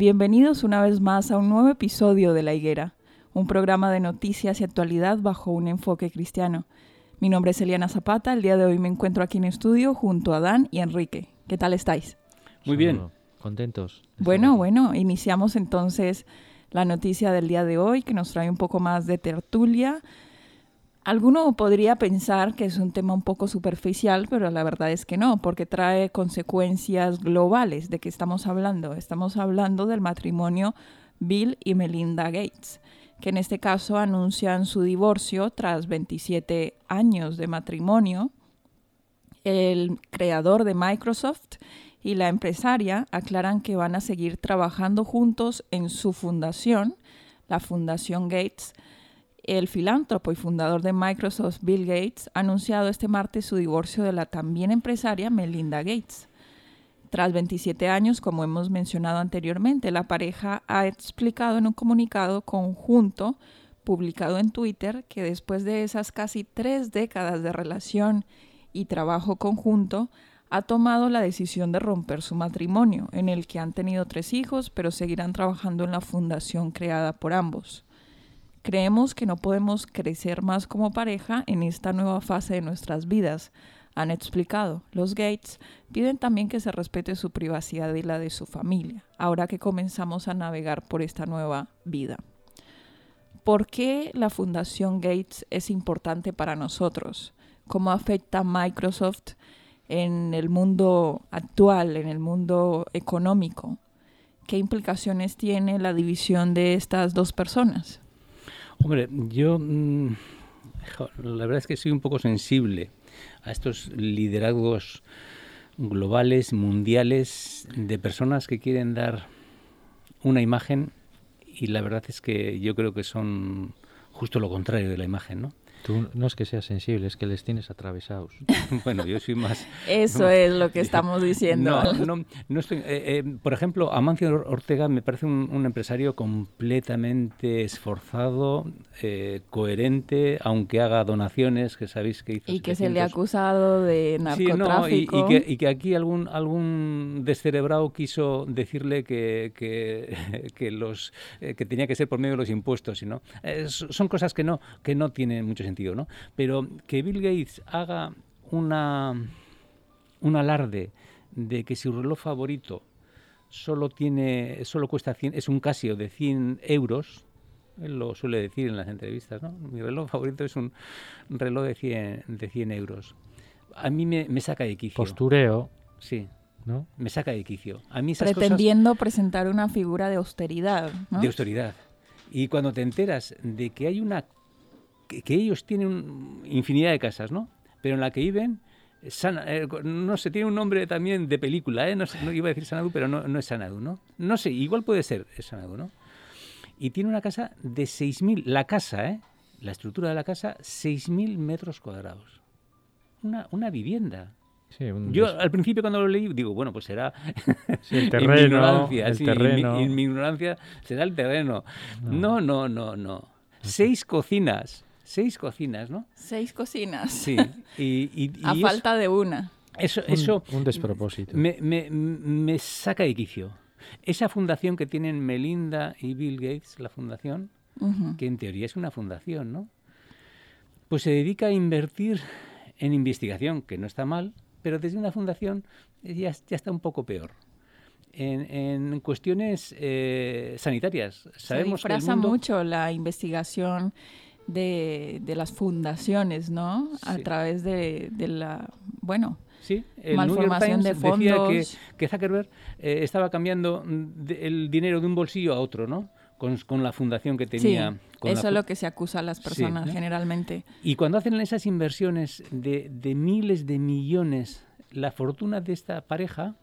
Bienvenidos una vez más a un nuevo episodio de La Higuera, un programa de noticias y actualidad bajo un enfoque cristiano. Mi nombre es Eliana Zapata, el día de hoy me encuentro aquí en estudio junto a Dan y Enrique. ¿Qué tal estáis? Muy bien. Contentos. Bueno, bueno, iniciamos entonces la noticia del día de hoy que nos trae un poco más de tertulia Alguno podría pensar que es un tema un poco superficial, pero la verdad es que no, porque trae consecuencias globales. ¿De qué estamos hablando? Estamos hablando del matrimonio Bill y Melinda Gates, que en este caso anuncian su divorcio tras 27 años de matrimonio. El creador de Microsoft y la empresaria aclaran que van a seguir trabajando juntos en su fundación, la Fundación Gates, el filántropo y fundador de Microsoft, Bill Gates, ha anunciado este martes su divorcio de la también empresaria Melinda Gates. Tras 27 años, como hemos mencionado anteriormente, la pareja ha explicado en un comunicado conjunto publicado en Twitter que después de esas casi tres décadas de relación y trabajo conjunto, ha tomado la decisión de romper su matrimonio, en el que han tenido tres hijos, pero seguirán trabajando en la fundación creada por ambos. Creemos que no podemos crecer más como pareja en esta nueva fase de nuestras vidas, han explicado. Los Gates piden también que se respete su privacidad y la de su familia, ahora que comenzamos a navegar por esta nueva vida. ¿Por qué la Fundación Gates es importante para nosotros? ¿Cómo afecta Microsoft en el mundo actual, en el mundo económico? ¿Qué implicaciones tiene la división de estas dos personas? Hombre, yo mm, la verdad es que soy un poco sensible a estos liderazgos globales, mundiales, de personas que quieren dar una imagen y la verdad es que yo creo que son justo lo contrario de la imagen, ¿no? Tú no es que seas sensible, es que les tienes atravesados. bueno, yo soy más... Eso es lo que estamos diciendo. No, no, no estoy... Eh, eh, por ejemplo, Amancio Ortega me parece un, empresario completamente esforzado, eh, coherente, aunque haga donaciones, que sabéis que hizo... Y que se le ha acusado de narcotráfico. Sí, y, que, aquí algún, algún descerebrado quiso decirle que, que, los, que tenía que ser por medio de los impuestos, ¿no? son cosas que no, que no tienen mucho sentido, ¿no? Pero que Bill Gates haga una, un alarde de que su reloj favorito solo tiene solo cuesta 100, es un Casio de 100 euros, él lo suele decir en las entrevistas, ¿no? Mi reloj favorito es un reloj de 100, de 100 euros. A mí me, me saca de quicio. Postureo. Sí. ¿no? Me saca de quicio. A mí Pretendiendo presentar una figura de austeridad. De austeridad. Y cuando te enteras de que hay una que, ellos tienen infinidad de casas, ¿no? Pero en la que viven, eh, no sé, tiene un nombre también de película, ¿eh? No, iba a decir Sanadu, pero no, es Sanadu, ¿no? No sé, igual puede ser Sanadu, ¿no? Y tiene una casa de 6.000, la casa, ¿eh? La estructura de la casa, 6.000 metros cuadrados. Una, una vivienda. Sí, un Yo al principio cuando lo leí digo, bueno, pues será Sí, el en mi terreno, ignorancia, el sí, en mi- terreno. En, mi, ignorancia será el terreno. No. No, no, no, no. Seis cocinas, seis cocinas, ¿no? Seis cocinas. Sí. Y, y- A y falta de una. eso, un, eso, un despropósito. me, me- me saca de quicio. Esa fundación que tienen Melinda y Bill Gates, la fundación, que en teoría es una fundación, ¿no? Pues se dedica a invertir en investigación, que no está mal, pero desde una fundación ya, ya está un poco peor. En, en cuestiones eh, sanitarias. Sabemos Se que el disfraza mundo... mucho la investigación de, de las fundaciones, ¿no? A través de, de la, bueno, Sí, el New York malformación Times de decía que, fondos. que Zuckerberg eh, estaba cambiando de- el dinero de un bolsillo a otro, ¿no? Con, con la fundación que tenía. sí, con la eso es lo que se acusa a las Sí, personas ¿no? generalmente. Y cuando hacen esas inversiones de, de miles de millones, la fortuna de esta pareja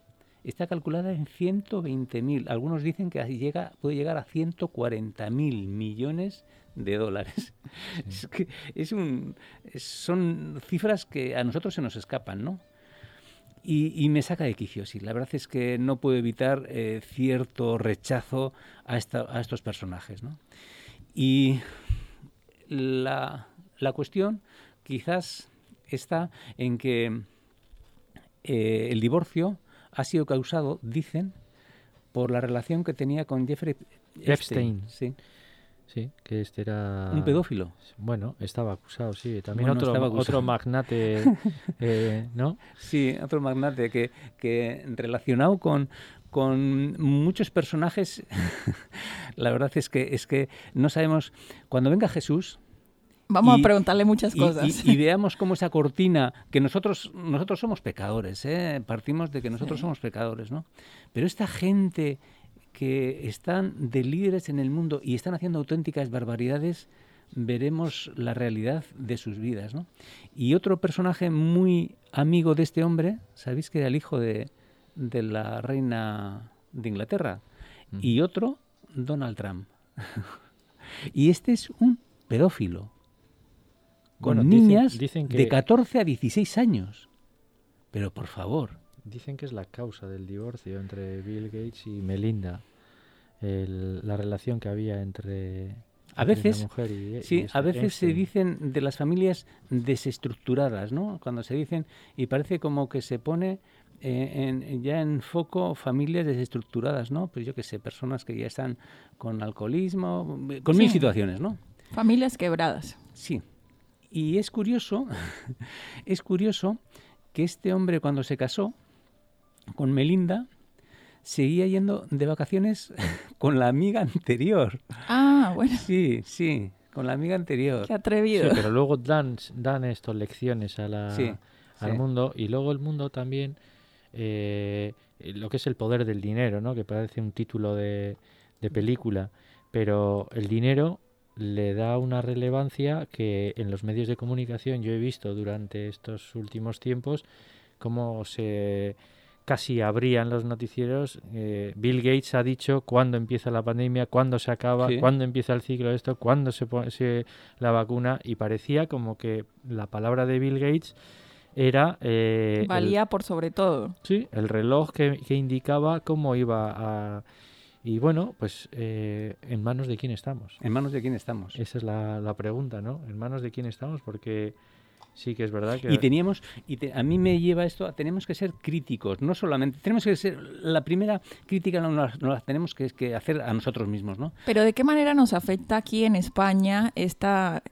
está calculada en 120.000. Algunos dicen que llega, puede llegar a 140.000 millones de dólares. Es que es un, son cifras que a nosotros se nos escapan, ¿no? Y, y me saca de quicio, sí. La verdad es que no puedo evitar eh, cierto rechazo a, esta- a estos personajes, ¿no? Y la, la cuestión quizás está en que eh, el divorcio ha sido causado, dicen, por la relación que tenía con Jeffrey Epstein. sí, Sí, que este era... un pedófilo. Bueno, estaba acusado, sí. También Bueno, otro, estaba acusado. otro magnate, eh, ¿no? Sí, otro magnate que, que relacionado con, con muchos personajes, la verdad es que, es que no sabemos, cuando venga Jesús, Vamos Y- a preguntarle muchas y, cosas. y- y veamos cómo esa cortina, que nosotros, nosotros somos pecadores, ¿eh? partimos de que nosotros Sí. somos pecadores, ¿no? Pero esta gente que están de líderes en el mundo y están haciendo auténticas barbaridades, veremos la realidad de sus vidas, ¿no? Y otro personaje muy amigo de este hombre, ¿sabéis que era el hijo de, de la reina de Inglaterra? Mm. Y otro, Donald Trump. y este es un pedófilo con Bueno, niñas dicen de que- 14 a 16 años. Pero por favor, Dicen que es la causa del divorcio entre Bill Gates y Melinda. El- la relación que había entre, A veces- mujer y, y sí, este a veces se Epstein. dicen de las familias desestructuradas, ¿no? Cuando se dicen, y parece como que se pone eh, en- ya en foco familias desestructuradas, ¿no? Pues yo que sé, personas que ya están con alcoholismo, con mil Sí. situaciones, ¿no? Familias quebradas. Sí. Y es curioso, es curioso que este hombre cuando se casó con Melinda seguía yendo de vacaciones con la amiga anterior. Ah, bueno, Sí, sí, con la amiga anterior. qué Sí, atrevido. pero luego dan, dan estas lecciones a la, Sí, al sí. mundo y luego el mundo también eh, lo que es el poder del dinero, ¿no? Que parece un título de, de película, pero el dinero le da una relevancia que en los medios de comunicación yo he visto durante estos últimos tiempos cómo se casi abrían los noticieros. eh, Bill Gates ha dicho cuándo empieza la pandemia, cuándo se acaba, Sí. cuándo empieza el ciclo de esto, cuándo se pone se- la vacuna y parecía como que la palabra de Bill Gates era eh, el- Valía por sobre todo. Sí, el reloj que, que indicaba cómo iba a... Y bueno, pues eh, en manos de quién estamos. ¿En manos de quién estamos? Esa es la, la pregunta, ¿no? En manos de quién estamos, porque sí que es verdad que... Y teníamos, y te- a mí me lleva esto, a, tenemos que ser críticos, no solamente, tenemos que ser, la primera crítica no la, no la tenemos que, que hacer a nosotros mismos, ¿no? Pero ¿de qué manera nos afecta aquí en España esta,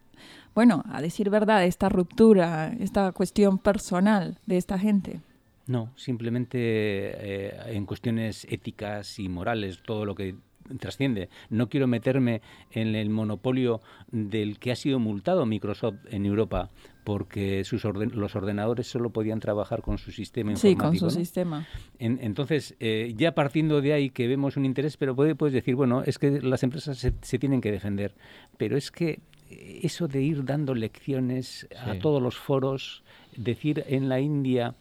bueno, a decir verdad, esta ruptura, esta cuestión personal de esta gente? No, simplemente eh, en cuestiones éticas y morales, todo lo que trasciende. No quiero meterme en el monopolio del que ha sido multado Microsoft en Europa porque sus orden- los ordenadores solo podían trabajar con su sistema Sí, informático. con su ¿no? sistema. En- entonces, eh, ya partiendo de ahí que vemos un interés, pero puede- puedes decir, bueno, es que las empresas se, se tienen que defender. Pero es que eh, eso de ir dando lecciones a Sí. todos los foros, decir en la India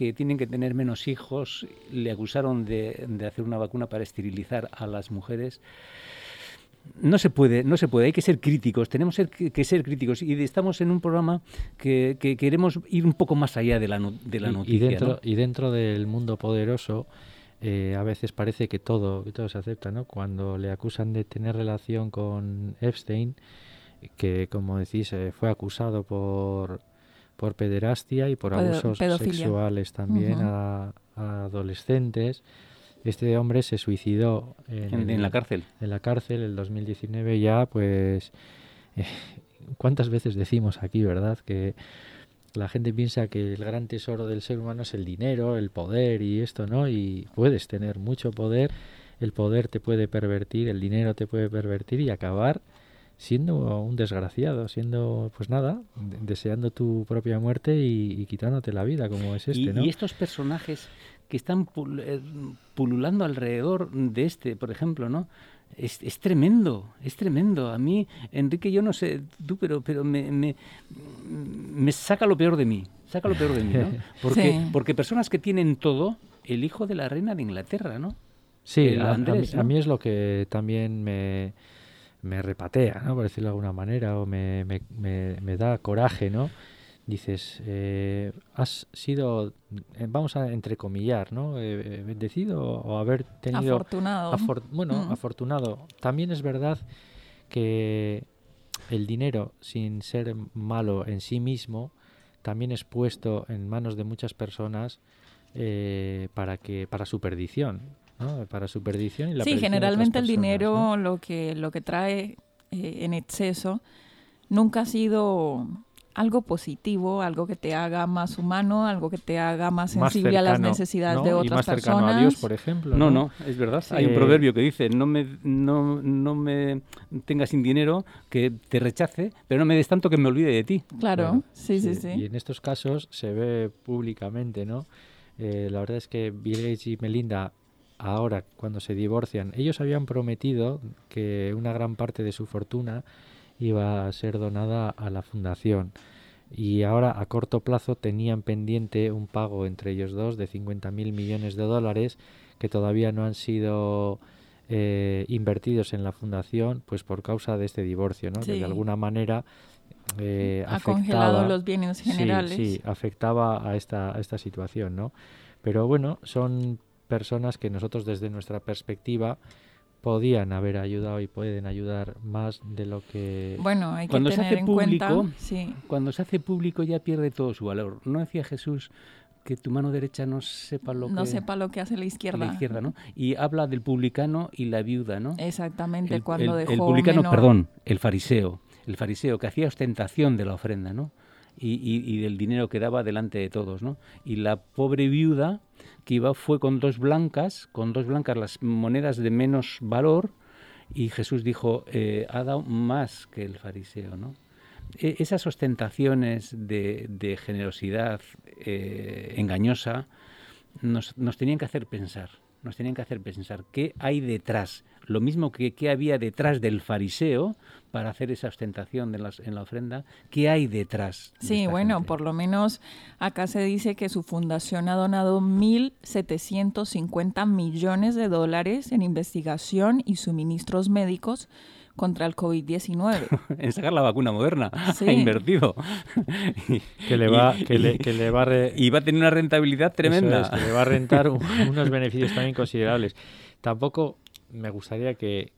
que tienen que tener menos hijos, le acusaron de, de hacer una vacuna para esterilizar a las mujeres. no se puede, no se puede, hay que ser críticos, tenemos que ser críticos y estamos en un programa que, queremos ir un poco más allá de la, de la noticia. Y dentro, y dentro del mundo poderoso, eh, a veces parece que todo, que todo se acepta, ¿no? Cuando le acusan de tener relación con Epstein, que como decís, eh, fue acusado por, por pederastia y por abusos sexuales también a, adolescentes. Este hombre se suicidó en, la cárcel. En la cárcel, el 2019 ya, pues... Eh, ¿Cuántas veces decimos aquí, verdad? Que la gente piensa que el gran tesoro del ser humano es el dinero, el poder y esto, ¿no? Y puedes tener mucho poder, el poder te puede pervertir, el dinero te puede pervertir y acabar siendo un desgraciado, siendo, pues nada, deseando tu propia muerte y, quitándote la vida, como es este, ¿no? Y estos personajes que están eh, pululando alrededor de este, por ejemplo, ¿no? Es, es, tremendo, es tremendo. A mí, Enrique, yo no sé tú, pero, pero me, me, me saca lo peor de mí. Saca lo peor de mí, ¿no? Porque, porque personas que tienen todo, el hijo de la reina de Inglaterra, ¿no? Sí, a, mí, es lo que también me, me repatea, ¿no? Por decirlo de alguna manera, o me, me, me, da coraje, ¿no? Dices, eh, has sido, eh, vamos a entrecomillar, ¿no? Eh, bendecido o haber tenido... Afortunado. bueno, mm. afortunado. También es verdad que el dinero, sin ser malo en sí mismo, también es puesto en manos de muchas personas para que para su perdición para su perdición y la Sí, generalmente el dinero lo que lo que trae eh, en exceso nunca ha sido algo positivo, algo que te haga más humano, algo que te haga más sensible a las necesidades de otras y más personas. a Dios, por ejemplo. No, no, es verdad. Hay un proverbio que dice, no me, no, no me tengas sin dinero que te rechace, pero no me des tanto que me olvide de ti. Claro, sí, sí, sí, Y en estos casos se ve públicamente, ¿no? Eh, la verdad es que Bill Gates y Melinda ahora cuando se divorcian, ellos habían prometido que una gran parte de su fortuna iba a ser donada a la fundación y ahora a corto plazo tenían pendiente un pago entre ellos dos de 50 mil millones de dólares que todavía no han sido eh, invertidos en la fundación pues por causa de este divorcio, ¿no? que de alguna manera eh, ha congelado los bienes generales. Sí, afectaba a esta, a esta situación, ¿no? Pero bueno, son personas que nosotros desde nuestra perspectiva podían haber ayudado y pueden ayudar más de lo que bueno hay que cuando tener se hace en público sí. cuando se hace público ya pierde todo su valor. No decía Jesús que tu mano derecha no sepa lo no que sepa lo que hace la izquierda la izquierda no y habla del publicano y la viuda no exactamente cuando el, dejó el publicano perdón el fariseo el fariseo que hacía ostentación de la ofrenda no y, y, del dinero que daba delante de todos no y la pobre viuda que iba fue con dos blancas, con dos blancas las monedas de menos valor, y Jesús dijo, eh, ha dado más que el fariseo, ¿no? E, esas ostentaciones de, generosidad eh, engañosa nos tenían que hacer pensar, nos tenían que hacer pensar qué hay detrás, lo mismo que qué había detrás del fariseo para hacer esa ostentación de las, en la ofrenda, qué hay detrás. sí, bueno, por lo menos acá se dice que su fundación ha donado 1.750 millones de dólares en investigación y suministros médicos contra el COVID-19. en sacar la vacuna moderna, ha invertido. que le va, que le, que le va y va a tener una rentabilidad tremenda. que le va a rentar unos beneficios también considerables. Tampoco me gustaría que,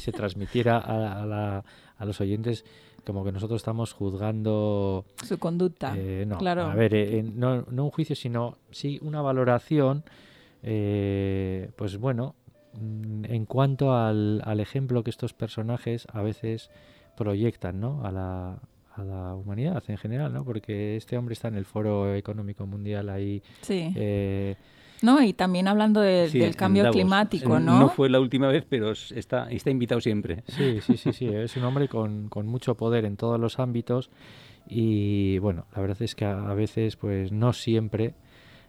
se transmitiera a, a, los oyentes como que nosotros estamos juzgando su conducta. Eh, no, claro. a ver, eh, no, no, un juicio, sino sí una valoración, eh, pues bueno, en cuanto al, al, ejemplo que estos personajes a veces proyectan ¿no? a, la, a la humanidad en general, ¿no? porque este hombre está en el Foro Económico Mundial ahí. Sí. No, y también hablando del cambio climático, ¿no? No fue la última vez, pero está, está invitado siempre. Sí, sí, sí, sí. Es un hombre con, con mucho poder en todos los ámbitos y bueno, la verdad es que a, veces, pues no siempre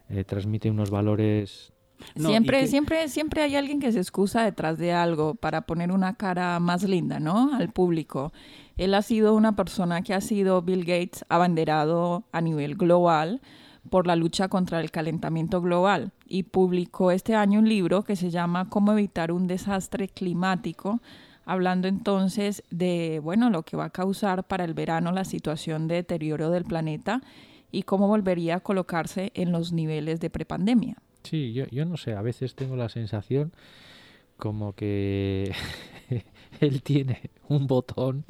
eh, transmite unos valores siempre, siempre, siempre hay alguien que se excusa detrás de algo para poner una cara más linda, ¿no? Al público. Él ha sido una persona que ha sido Bill Gates abanderado a nivel global por la lucha contra el calentamiento global y publicó este año un libro que se llama Cómo evitar un desastre climático hablando entonces de, bueno, lo que va a causar para el verano la situación de deterioro del planeta y cómo volvería a colocarse en los niveles de prepandemia. Sí, yo, yo no sé, a veces tengo la sensación como que él tiene un botón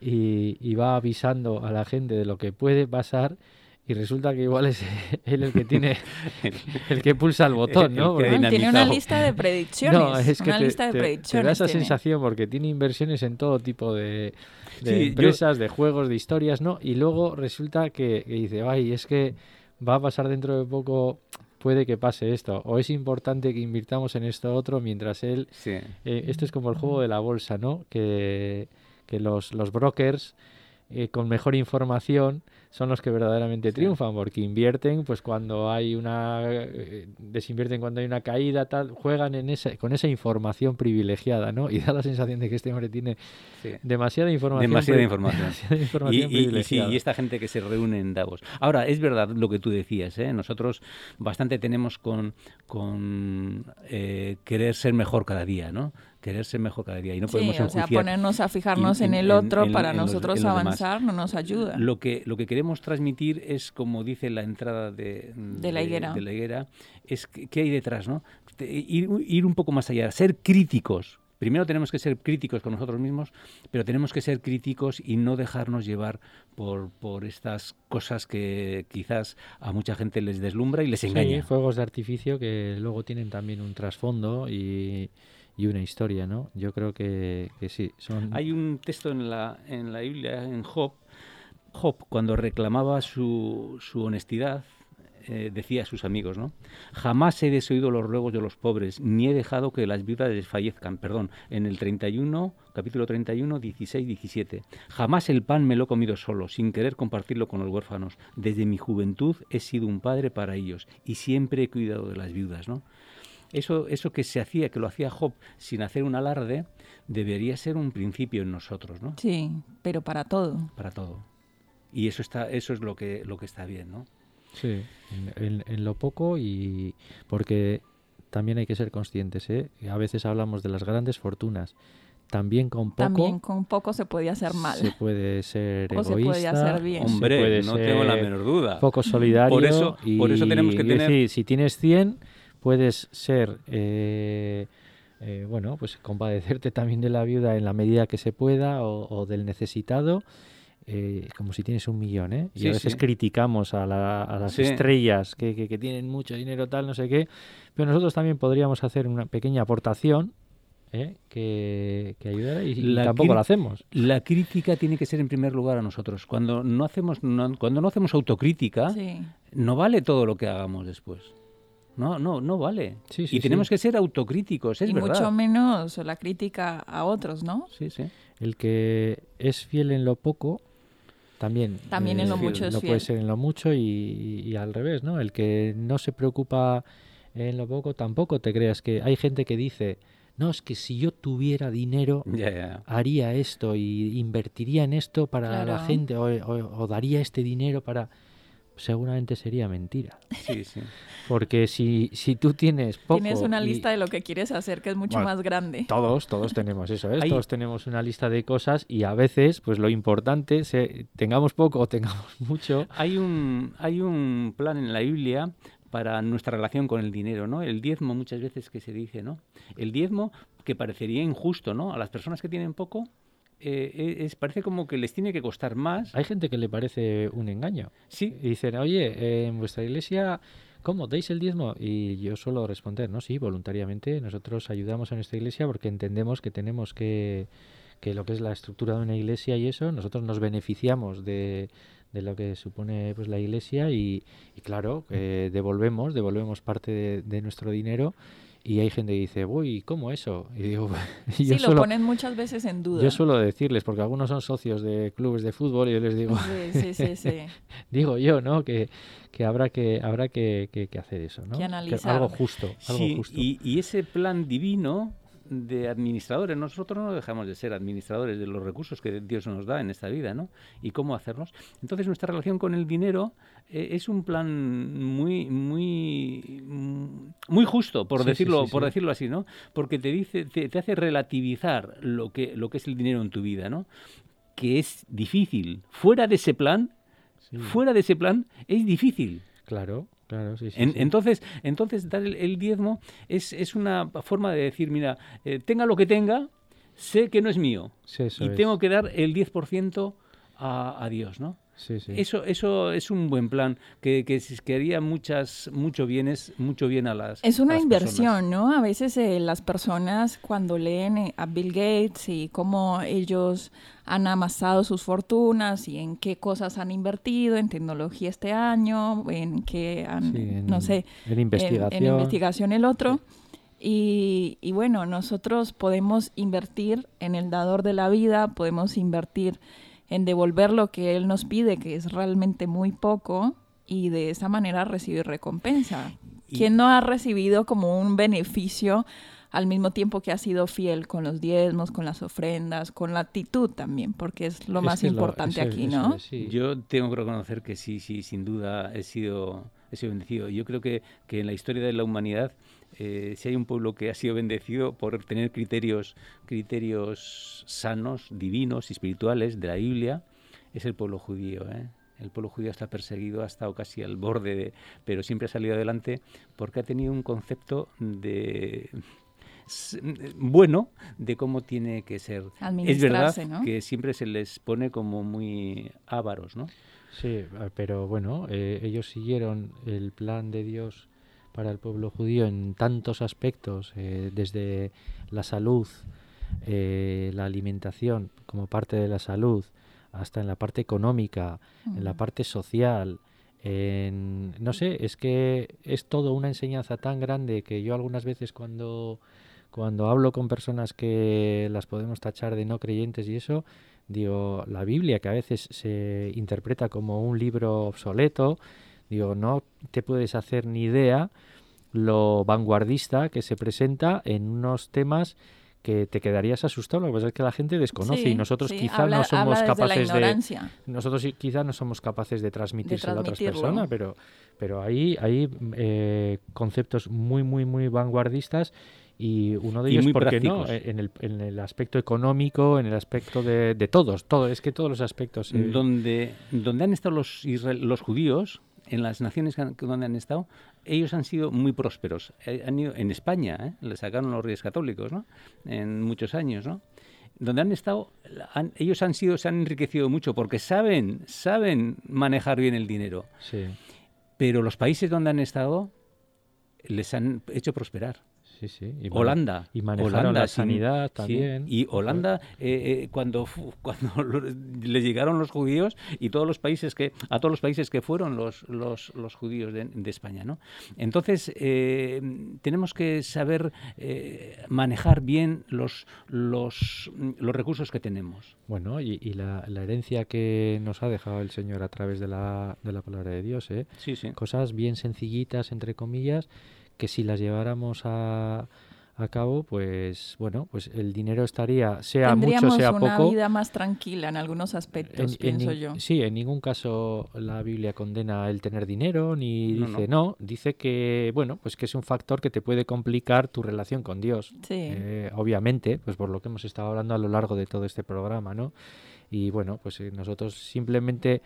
y, y va avisando a la gente de lo que puede pasar y resulta que igual es él el que tiene el que pulsa el botón, ¿no? El que tiene una lista de predicciones. No, es que una te, lista de te- te da predicciones. esa tiene. sensación porque tiene inversiones en todo tipo de, de Sí, yo- empresas, de juegos, de historias, ¿no? Y luego resulta que, que dice, ay, es que va a pasar dentro de poco, puede que pase esto, o es importante que invirtamos en esto otro, mientras él, Sí. eh, esto es como el juego de la bolsa, ¿no? Que, que los, los brokers eh, con mejor información son los que verdaderamente Sí. triunfan, porque invierten pues cuando hay una eh, desinvierten cuando hay una caída, tal, juegan en esa, con esa información privilegiada, ¿no? Y da la sensación de que este hombre tiene sí. demasiada información. Demasiada información. demasiada Y, información y- y sí, y esta gente que se reúne en Davos. Ahora, es verdad lo que tú decías, ¿eh? nosotros bastante tenemos con, con eh, querer ser mejor cada día, ¿no? Querer ser mejor cada día y no Sí, podemos o sea, ponernos a fijarnos en- en, el otro en- para nosotros los avanzar no nos ayuda. Lo que, lo que queremos transmitir es, como dice la entrada de, De la higuera. de la higuera, es que- qué hay detrás, ¿no? Te- Ir, ir un poco más allá, ser críticos. Primero tenemos que ser críticos con nosotros mismos, pero tenemos que ser críticos y no dejarnos llevar por, por estas cosas que quizás a mucha gente les deslumbra y les Sí, engaña. fuegos de artificio que luego tienen también un trasfondo y, y una historia, ¿no? Yo creo que, que sí, son... Hay un texto en la, en la Biblia, en Job, Job cuando reclamaba su, su honestidad, eh, decía a sus amigos, ¿no? Jamás he desoído los ruegos de los pobres, ni he dejado que las viudas desfallezcan. Perdón, en el 31, capítulo 31, 16, 17. Jamás el pan me lo he comido solo, sin querer compartirlo con los huérfanos. Desde mi juventud he sido un padre para ellos y siempre he cuidado de las viudas, ¿no? Eso, eso que se hacía, que lo hacía Job sin hacer un alarde, debería ser un principio en nosotros, ¿no? Sí, pero para todo. Para todo. Y eso está, eso es lo que, lo que está bien, ¿no? Sí, en, en- en lo poco y porque también hay que ser conscientes, ¿eh? A veces hablamos de las grandes fortunas. También con poco También con poco se podía hacer mal. se puede ser O se egoísta, puede hacer bien. se Hombre, puede no tengo la menor duda. poco solidario. Por eso- y, por eso tenemos que y tener- decir, si tienes 100, puedes ser, eh, eh, bueno, pues compadecerte también de la viuda en la medida que se pueda o, o del necesitado. eh, como si tienes un millón, ¿eh? Y Sí, a veces sí. criticamos a, la- a las Sí. estrellas que, que- que tienen mucho dinero, tal, no sé qué. Pero nosotros también podríamos hacer una pequeña aportación ¿eh? que, que ayudara y, y tampoco la hacemos. La crítica tiene que ser en primer lugar a nosotros. Cuando no hacemos, no- cuando no hacemos autocrítica, Sí. no vale todo lo que hagamos después. No, no, no vale. Sí, sí, y tenemos sí. que ser autocríticos, es y verdad. mucho menos la crítica a otros, ¿no? Sí, sí. El que es fiel en lo poco, también, También en lo fiel- mucho es lo fiel. puede ser en lo mucho y, y al revés, ¿no? El que no se preocupa en lo poco, tampoco te creas que hay gente que dice, no, es que si yo tuviera dinero, haría esto y invertiría en esto para la gente o, o- o daría este dinero para... Seguramente sería mentira. Sí, sí. Porque si, si tú tienes poco... Tienes una y- lista de lo que quieres hacer que es mucho Bueno, más grande. Todos, todos tenemos eso, ¿eh? Todos tenemos una lista de cosas y a veces, pues lo importante, se, tengamos poco o tengamos mucho, Hay un, hay un plan en la Biblia para nuestra relación con el dinero, ¿no? El diezmo muchas veces que se dice, ¿no? El diezmo que parecería injusto, ¿no? A las personas que tienen poco, eh, es, parece como que les tiene que costar más. hay gente que le parece un engaño. Sí, Y dicen, oye, eh, en vuestra iglesia, ¿cómo? ¿Dais el diezmo? Y yo suelo responder, no, sí, voluntariamente. Nosotros ayudamos a nuestra iglesia porque entendemos que tenemos que, que lo que es la estructura de una iglesia y eso, nosotros nos beneficiamos de, de lo que supone pues la iglesia y, y claro, eh, devolvemos, devolvemos parte de, de nuestro dinero y hay gente que dice, uy, ¿cómo eso? Y digo, y yo Sí, lo suelo- ponen muchas veces en duda. yo suelo decirles, porque algunos son socios de clubes de fútbol y yo les digo, Sí, sí, sí, sí. digo yo, ¿no? Que, que habrá que habrá que, que- que hacer eso, ¿no? Que analizar. algo justo, algo sí, justo. Y, y ese plan divino de administradores. Nosotros no dejamos de ser administradores de los recursos que Dios nos da en esta vida, ¿no? Y cómo hacerlos. Entonces nuestra relación con el dinero eh, es un plan muy, muy, muy justo, por decirlo, por decirlo así, ¿no? Porque te dice, te, te, hace relativizar lo que, lo que es el dinero en tu vida, ¿no? Que es difícil. Fuera de ese plan, fuera de ese plan, es difícil. Claro. Claro, sí, sí, Entonces, entonces dar el, diezmo es, es, una forma de decir, mira, eh, tenga lo que tenga, sé que no es mío y tengo que dar el 10% a, a Dios, ¿no? Eso, eso es un buen plan que, que, haría muchas, mucho, bienes, mucho bien a las Es una inversión, ¿no? A veces eh, las personas cuando leen eh, a Bill Gates y cómo ellos han amasado sus fortunas y en qué cosas han invertido en tecnología este año, en qué han, no sé, en investigación, en, investigación el otro. Y, y, bueno, nosotros podemos invertir en el dador de la vida, podemos invertir en devolver lo que Él nos pide, que es realmente muy poco, y de esa manera recibir recompensa. ¿Quién no ha recibido como un beneficio al mismo tiempo que ha sido fiel con los diezmos, con las ofrendas, con la actitud también, porque es lo más importante aquí, ¿no? Yo tengo que reconocer que sí, sí, sin duda he sido, he sido bendecido. Yo creo que, que en la historia de la humanidad eh, si hay un pueblo que ha sido bendecido por tener criterios, criterios sanos, divinos y espirituales de la Biblia, es el pueblo judío. ¿eh? El pueblo judío está perseguido, ha estado casi al borde, de, pero siempre ha salido adelante porque ha tenido un concepto de bueno de cómo tiene que ser. Es verdad que siempre se les pone como muy ávaros, ¿no? Sí, pero bueno, eh, ellos siguieron el plan de Dios para el pueblo judío en tantos aspectos, eh, desde la salud, eh, la alimentación como parte de la salud, hasta en la parte económica, en la parte social. En, no sé, es que es todo una enseñanza tan grande que yo algunas veces cuando, cuando hablo con personas que las podemos tachar de no creyentes y eso, digo, la Biblia que a veces se interpreta como un libro obsoleto, Digo, no te puedes hacer ni idea lo vanguardista que se presenta en unos temas que te quedarías asustado. Lo que pasa es que la gente desconoce y nosotros quizás no somos capaces de nosotros quizás no somos capaces de transmitírselo a otras personas, pero pero hay hay eh, conceptos muy muy muy vanguardistas y uno de ellos, ¿por qué no? En el, en el, aspecto económico, en el aspecto de, de todos, todo, es que todos los aspectos. Eh, donde, donde han estado los, los judíos, en las naciones donde han estado, ellos han sido muy prósperos. Eh, han ido, en España, ¿eh? le sacaron los reyes católicos, ¿no? En muchos años, ¿no? Donde han estado, ellos han sido, se han enriquecido mucho porque saben, saben manejar bien el dinero. Sí. Pero los países donde han estado les han hecho prosperar. Y Holanda. Y manejaron la sanidad también. Y Holanda, eh, eh, cuando, cuando le llegaron los judíos y todos los países que, a todos los países que fueron los, los, los judíos de, España, ¿no? Entonces, eh, tenemos que saber manejar bien los, los, los recursos que tenemos. Bueno, y, la, la, herencia que nos ha dejado el Señor a través de la, de la palabra de Dios, ¿eh? Sí, sí. Cosas bien sencillitas, entre comillas, que si las lleváramos a, a cabo, pues bueno, pues el dinero estaría, sea mucho, sea poco. una vida más tranquila en algunos aspectos, pienso yo. Sí, en ningún caso la Biblia condena el tener dinero, ni dice no. dice que, bueno, pues que es un factor que te puede complicar tu relación con Dios. Sí. Eh, obviamente, pues por lo que hemos estado hablando a lo largo de todo este programa, ¿no? Y bueno, pues eh, nosotros simplemente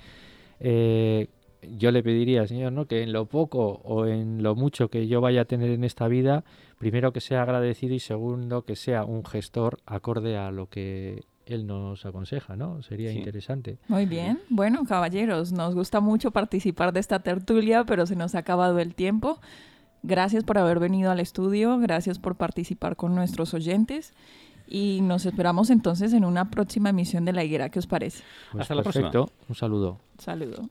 eh, yo le pediría, Señor, ¿no? que en lo poco o en lo mucho que yo vaya a tener en esta vida, primero que sea agradecido y segundo que sea un gestor acorde a lo que él nos aconseja, ¿no? Sería interesante. Muy bien. Bueno, caballeros, nos gusta mucho participar de esta tertulia, pero se nos ha acabado el tiempo. Gracias por haber venido al estudio, gracias por participar con nuestros oyentes y nos esperamos entonces en una próxima emisión de La Higuera. ¿Qué os parece? Hasta la próxima. Un saludo. Saludo.